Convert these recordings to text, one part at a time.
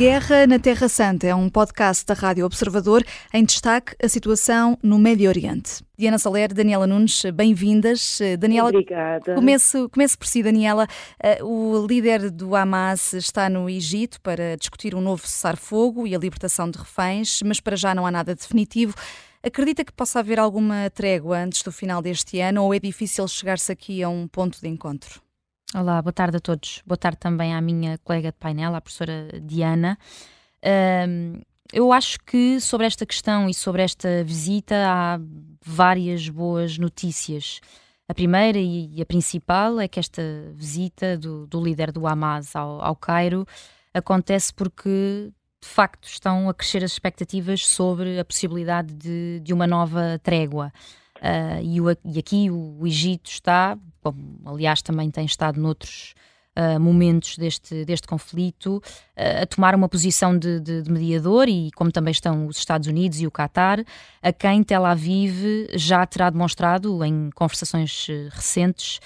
Guerra na Terra Santa é um podcast da Rádio Observador em destaque a situação no Médio Oriente. Diana Soler, Daniela Nunes, bem-vindas. Daniela, Obrigada. Comece, comece por si, Daniela. Eh, o líder do Hamas está no Egito para discutir um novo cessar-fogo e a libertação de reféns, mas para já não há nada definitivo. Acredita que possa haver alguma trégua antes do final deste ano ou é difícil chegar-se aqui a um ponto de encontro? Olá, boa tarde a todos. Boa tarde também à minha colega de painel, a professora Diana. Um, eu acho que sobre esta questão e sobre esta visita há várias boas notícias. A primeira e a principal é que esta visita do, do líder do Hamas ao, ao Cairo acontece porque de facto estão a crescer as expectativas sobre a possibilidade de, de uma nova trégua. Uh, e, o, e, aqui o, Egito está, como aliás também tem estado noutros uh, momentos deste, deste conflito, uh, a tomar uma posição de, de, de, mediador e como também estão os Estados Unidos e o Qatar, a quem Tel Aviv já terá demonstrado em conversações recentes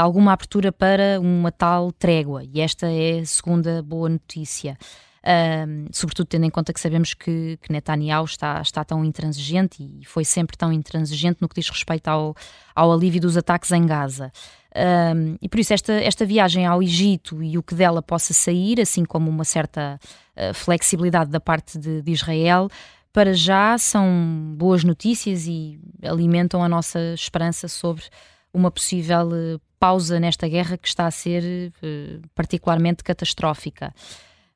alguma abertura para uma tal trégua. E esta é a segunda boa notícia sobretudo tendo em conta que sabemos que, que Netanyahu está, está tão intransigente e foi sempre tão intransigente no que diz respeito ao, ao alívio dos ataques em Gaza. Um, e por isso esta, esta viagem ao Egito e o que dela possa sair, assim como uma certa uh, flexibilidade da parte de, de, Israel, para já são boas notícias e alimentam a nossa esperança sobre uma possível uh, pausa nesta guerra que está a ser uh, particularmente catastrófica.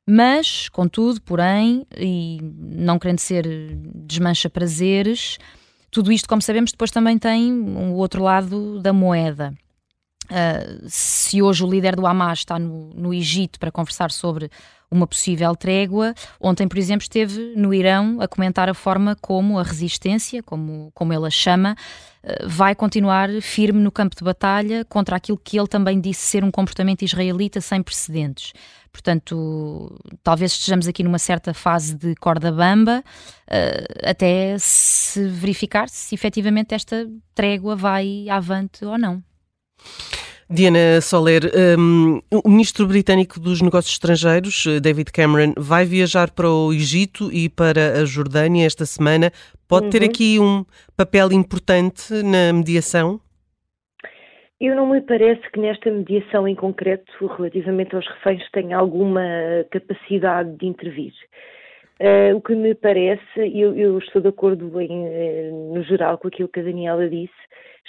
Mas, contudo, porém, e não querendo ser desmancha prazeres, tudo isto, como sabemos, depois também tem o outro lado da moeda. Uh, se hoje o líder do Hamas está no, no Egito para conversar sobre uma possível trégua. Ontem, por exemplo, esteve no Irão a comentar a forma como a resistência, como, como ele a chama, eh, vai continuar firme no campo de batalha contra aquilo que ele também disse ser um comportamento israelita sem precedentes. Portanto, talvez estejamos aqui numa certa fase de corda bamba, eh, até se verificar se efetivamente esta trégua vai avante ou não. Diana Soler, um, o ministro britânico dos Negócios Estrangeiros, eh, David Cameron, vai viajar para o Egito e para a Jordânia esta semana. Pode uhum. ter aqui um papel importante na mediação? Eu não me parece que nesta mediação em concreto, relativamente aos reféns, tenha alguma capacidade de intervir. Uh, o que me parece, eu, eu estou de acordo em, eh, no geral com aquilo que a Daniela disse,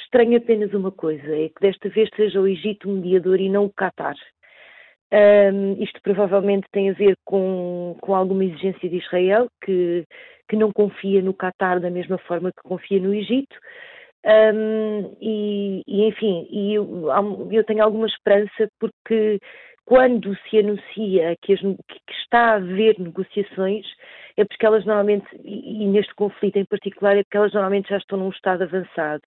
Estranho apenas uma coisa, é que desta vez seja o Egito o mediador e não o Qatar. Um, isto provavelmente tem a ver com, com alguma exigência de Israel, que, que não confia no Qatar da mesma forma que confia no Egito. Um, e, e, enfim, e eu, eu, tenho alguma esperança porque quando se anuncia que, as, que, está a haver negociações, é porque elas normalmente, e, neste conflito em particular, é porque elas normalmente já estão num estado avançado.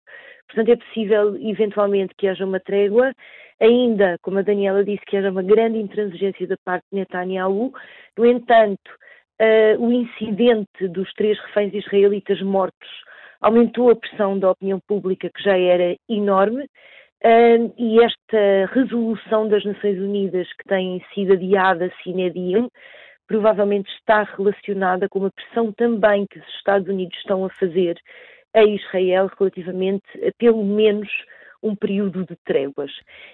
Portanto, é possível, eventualmente, que haja uma trégua, ainda, como a Daniela disse, que haja uma grande intransigência da parte de Netanyahu. No entanto, uh, o incidente dos três reféns israelitas mortos aumentou a pressão da opinião pública, que já era enorme, e esta resolução das Nações Unidas, que tem sido adiada sine die, provavelmente está relacionada com uma pressão também que os Estados Unidos estão a fazer a Israel relativamente a pelo menos um período de tréguas.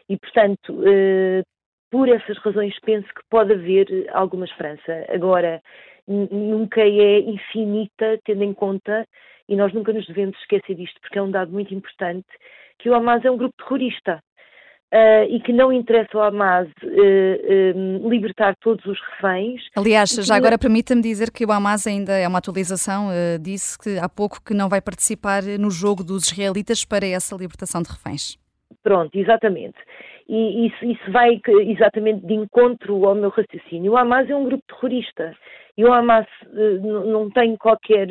E, portanto, eh, por essas razões, penso que pode haver alguma esperança. Agora, nunca é infinita, tendo em conta, e nós nunca nos devemos esquecer disto, porque é um dado muito importante, que o Hamas é um grupo terrorista uh, e que não interessa ao Hamas uh, uh, libertar todos os reféns. Aliás, já não... agora permita-me dizer que o Hamas ainda é uma atualização, disse que há pouco que não vai participar no jogo dos israelitas para essa libertação de reféns. Pronto, exatamente. E isso, isso vai exatamente de encontro ao meu raciocínio. O Hamas é um grupo terrorista e o Hamas não tem qualquer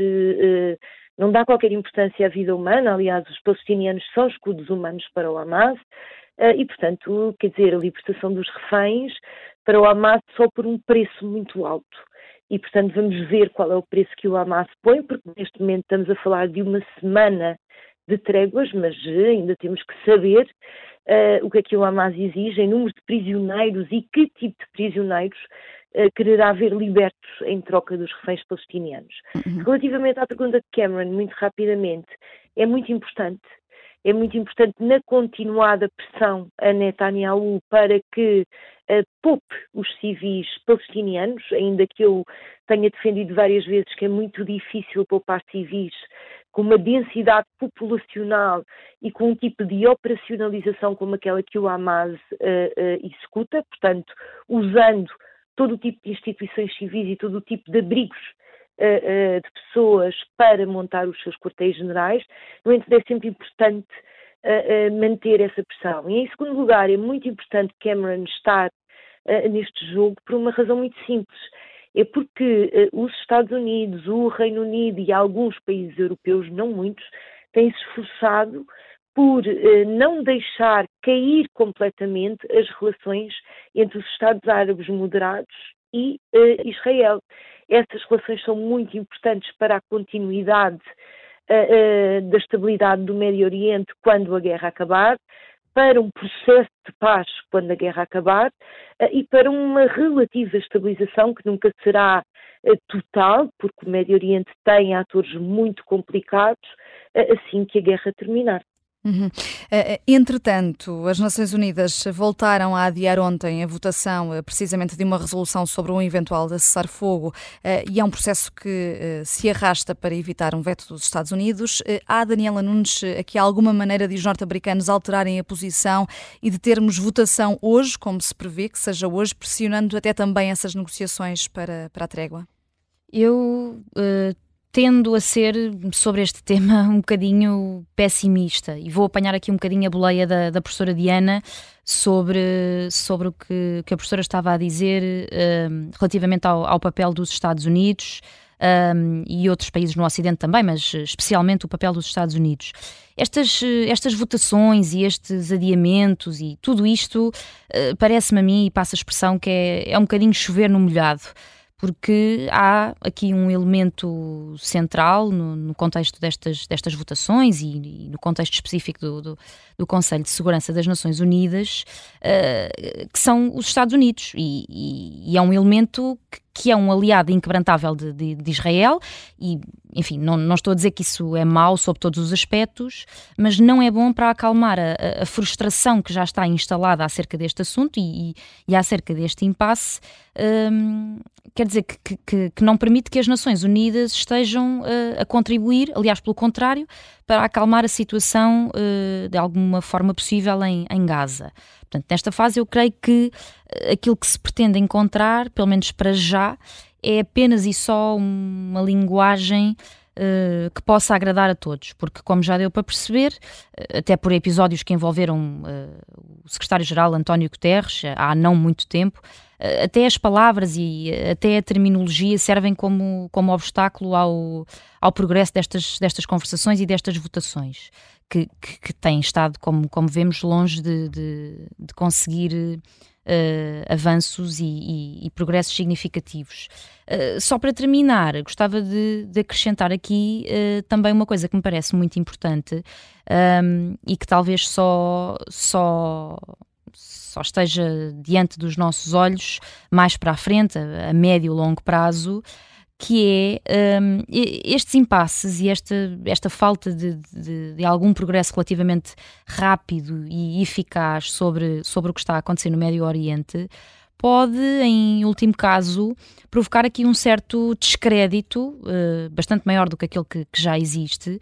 não dá qualquer importância à vida humana. Aliás, os palestinianos são escudos humanos para o Hamas. Ah, e, portanto, quer dizer, a libertação dos reféns para o Hamas só por um preço muito alto. E, portanto, vamos ver qual é o preço que o Hamas põe, porque neste momento estamos a falar de uma semana de tréguas, mas ainda temos que saber uh, o que é que o Hamas exige em número de prisioneiros e que tipo de prisioneiros quererá ver libertos em troca dos reféns palestinianos. Uhum. Relativamente à pergunta de Cameron, muito rapidamente, é muito importante é muito importante na continuada pressão a Netanyahu para que uh, poupe os civis palestinianos, ainda que eu tenha defendido várias vezes que é muito difícil poupar civis com uma densidade populacional e com um tipo de operacionalização como aquela que o Hamas uh, uh, executa, portanto, usando todo o tipo de instituições civis e todo o tipo de abrigos uh, de pessoas para montar os seus quartéis generais. No entanto, é sempre importante manter essa pressão. E, em segundo lugar, é muito importante Cameron estar neste jogo por uma razão muito simples é porque uh, os Estados Unidos, o Reino Unido e alguns países europeus, não muitos, têm se esforçado por uh, não deixar cair completamente as relações entre os Estados Árabes moderados e uh, Israel. Essas relações são muito importantes para a continuidade da estabilidade do Médio Oriente quando a guerra acabar, para um processo de paz quando a guerra acabar eh, e para uma relativa estabilização que nunca será eh, total, porque o Médio Oriente tem atores muito complicados eh, assim que a guerra terminar. Uhum. Entretanto, as Nações Unidas voltaram a adiar ontem a votação precisamente de uma resolução sobre um eventual cessar-fogo e é um processo que se arrasta para evitar um veto dos Estados Unidos. Há, Daniela Nunes, aqui alguma maneira de os norte-americanos alterarem a posição e de termos votação hoje, como se prevê que seja hoje, pressionando até também essas negociações para, para a trégua? Eu uh, tendo a ser, sobre este tema, um bocadinho pessimista. E vou apanhar aqui um bocadinho a boleia da, da professora Diana sobre, sobre o que, que a professora estava a dizer um, relativamente ao, ao, papel dos Estados Unidos. Um, e outros países no Ocidente também, mas especialmente o papel dos Estados Unidos. Estas, estas votações e estes adiamentos e tudo isto uh, parece-me a mim, e passa a expressão, que é, é um bocadinho chover no molhado porque há aqui um elemento central no, no contexto destas, destas votações e, e, no contexto específico do, do, do, Conselho de Segurança das Nações Unidas, uh, que são os Estados Unidos, e, e, e é um elemento que, que é um aliado inquebrantável de, de, de Israel, e, enfim, não, não, estou a dizer que isso é mau sob todos os aspectos, mas não é bom para acalmar a, a frustração que já está instalada acerca deste assunto e, e acerca deste impasse, um, quer dizer, que, que, que, não permite que as Nações Unidas estejam uh, a contribuir, aliás, pelo contrário, para acalmar a situação uh, de alguma forma possível em, em Gaza. Portanto, nesta fase eu creio que eh, aquilo que se pretende encontrar, pelo menos para já, é apenas e só uma linguagem uh, que possa agradar a todos, porque como já deu para perceber, uh, até por episódios que envolveram uh, o secretário-geral António Guterres há não muito tempo, até as palavras e até a terminologia servem como, como obstáculo ao, ao progresso destas, destas conversações e destas votações que, que, que têm estado, como, como vemos, longe de, de, de conseguir Uh, avanços e, e, e, progressos significativos. Uh, só para terminar, gostava de, de acrescentar aqui uh, também uma coisa que me parece muito importante um, e que talvez só, só, só esteja diante dos nossos olhos mais para a frente, a, a médio e longo prazo que é um, estes impasses e esta, esta falta de, de, de, algum progresso relativamente rápido e eficaz sobre, sobre o que está a acontecer no Médio Oriente pode, em último caso, provocar aqui um certo descrédito, uh, bastante maior do que aquele que, que já existe,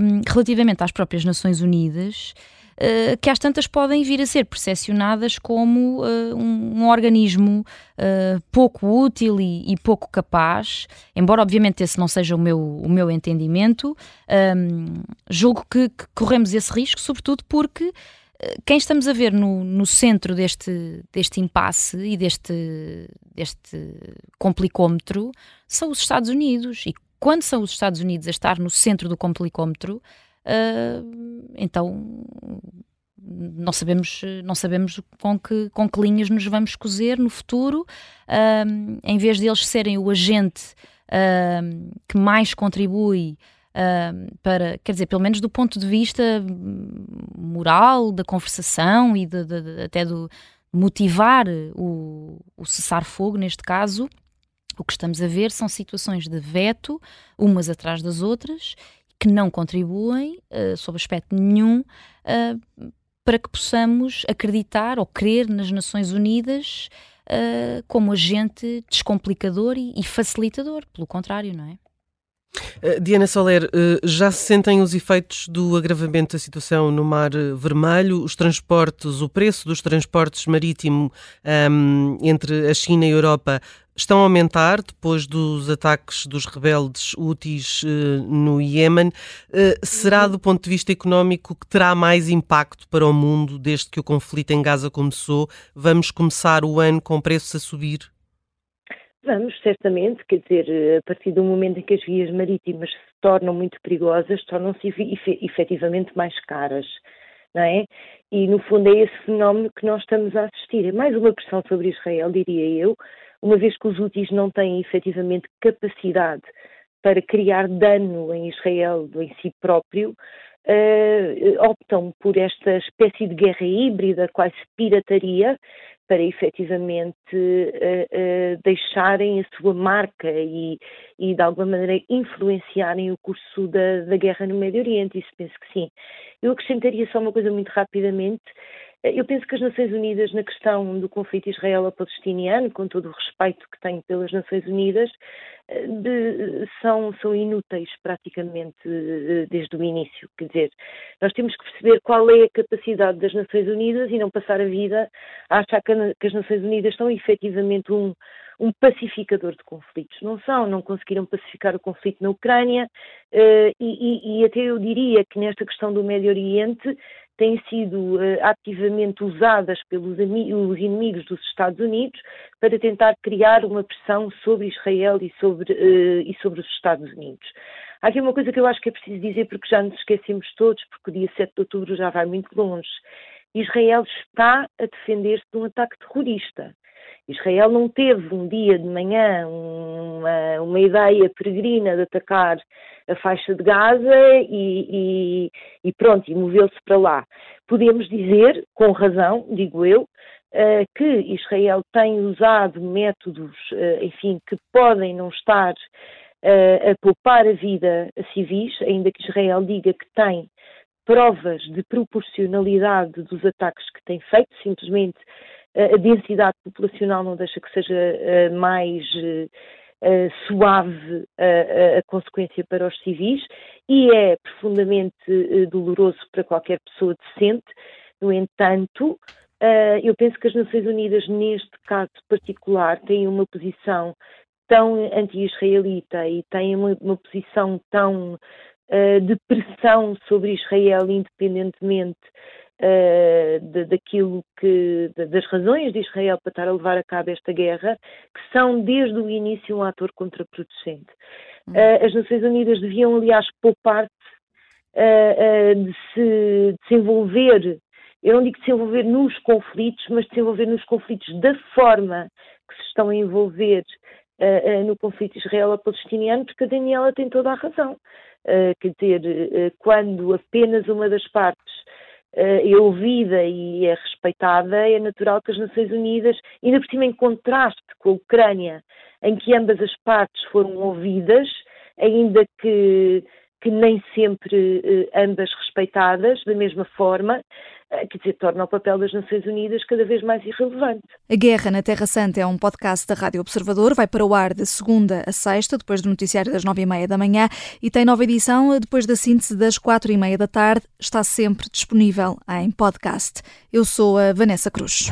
um, relativamente às próprias Nações Unidas uh, que às tantas podem vir a ser percepcionadas como uh, um, um, organismo uh, pouco útil e, e, pouco capaz, embora obviamente esse não seja o meu, o meu entendimento, um, julgo que, que, corremos esse risco, sobretudo porque quem estamos a ver no, no centro deste, deste impasse e deste, deste complicómetro são os Estados Unidos. E quando são os Estados Unidos a estar no centro do complicómetro, uh, então não sabemos, não sabemos com, que, com que linhas nos vamos cozer no futuro, uh, em vez de eles serem o agente uh, que mais contribui para, quer dizer, pelo menos do ponto de vista moral, da conversação e de, de, de, até do, motivar o, o cessar-fogo, neste caso, o que estamos a ver são situações de veto, umas atrás das outras, que não contribuem, uh, sob aspecto nenhum, uh, para que possamos acreditar ou crer nas Nações Unidas uh, como agente descomplicador e, e facilitador, pelo contrário, não é? Diana Soler, já se sentem os efeitos do agravamento da situação no Mar Vermelho? Os transportes, o preço dos transportes marítimo um, ehm, entre a China e a Europa estão a aumentar depois dos ataques dos rebeldes úteis uh, no Iémen. Uh, será do ponto de vista económico que terá mais impacto para o mundo desde que o conflito em Gaza começou? Vamos começar o ano com preços a subir? Vamos, certamente, quer dizer, a partir do momento em que as vias marítimas se tornam muito perigosas, tornam-se efetivamente mais caras, não é? E, no fundo, é esse fenómeno que nós estamos a assistir. É mais uma pressão sobre Israel, diria eu, uma vez que os úteis não têm efetivamente capacidade para criar dano em Israel em si próprio, uh, optam por esta espécie de guerra híbrida, quase pirataria, para efetivamente uh, uh, deixarem a sua marca e, e, de alguma maneira, influenciarem o curso da, da, guerra no Médio Oriente. Isso penso que sim. Eu acrescentaria só uma coisa muito rapidamente. Eu penso que as Nações Unidas, na questão do conflito israelo-palestiniano, com todo o respeito que tenho pelas Nações Unidas, de, são, são inúteis praticamente eh, desde o início. Quer dizer, nós temos que perceber qual é a capacidade das Nações Unidas e não passar a vida a achar que, que as Nações Unidas são efetivamente um, um pacificador de conflitos. Não são, não conseguiram pacificar o conflito na Ucrânia uh, e, e, e, até eu diria que nesta questão do Médio Oriente têm sido uh, ativamente usadas pelos inimigos dos Estados Unidos para tentar criar uma pressão sobre Israel e sobre, uh, e sobre os Estados Unidos. Há aqui uma coisa que eu acho que é preciso dizer, porque já nos esquecemos todos, porque o dia 7 de outubro já vai muito longe. Israel está a defender-se de um ataque terrorista. Israel não teve um dia de manhã uma, uma ideia peregrina de atacar a faixa de Gaza e, e, e pronto, e moveu-se para lá. Podemos dizer, com razão, digo eu, uh, que Israel tem usado métodos, uh, enfim, que podem não estar uh, a poupar a vida a civis, ainda que Israel diga que tem provas de proporcionalidade dos ataques que tem feito, simplesmente a densidade populacional não deixa que seja uh, mais uh, suave a, consequência para os civis e é profundamente doloroso para qualquer pessoa decente. No entanto, eu penso que as Nações Unidas, neste caso particular, têm uma posição tão anti-israelita e têm uma, uma posição tão de pressão sobre Israel, independentemente uh, de, daquilo que, de, das razões de Israel para estar a levar a cabo esta guerra, que são desde o início um ator contraproducente. Uh, as Nações Unidas deviam, aliás, poupar-se uh, de, se, de se envolver, eu não digo de se envolver nos conflitos, mas de se envolver nos conflitos da forma que se estão a envolver Uh, uh, no conflito israelo-palestiniano, porque a Daniela tem toda a razão. Uh, quer dizer, quando apenas uma das partes é ouvida e é respeitada, é natural que as Nações Unidas, ainda por cima em contraste com a Ucrânia, em que ambas as partes foram ouvidas, ainda que, que nem sempre eh, ambas respeitadas da mesma forma, eh, quer dizer, torna o papel das Nações Unidas cada vez mais irrelevante. A Guerra na Terra Santa é um podcast da Rádio Observador, vai para o ar de segunda a sexta, depois do noticiário das nove e meia da manhã, e tem nova edição depois da síntese das quatro e meia da tarde. Está sempre disponível em podcast. Eu sou a Vanessa Cruz.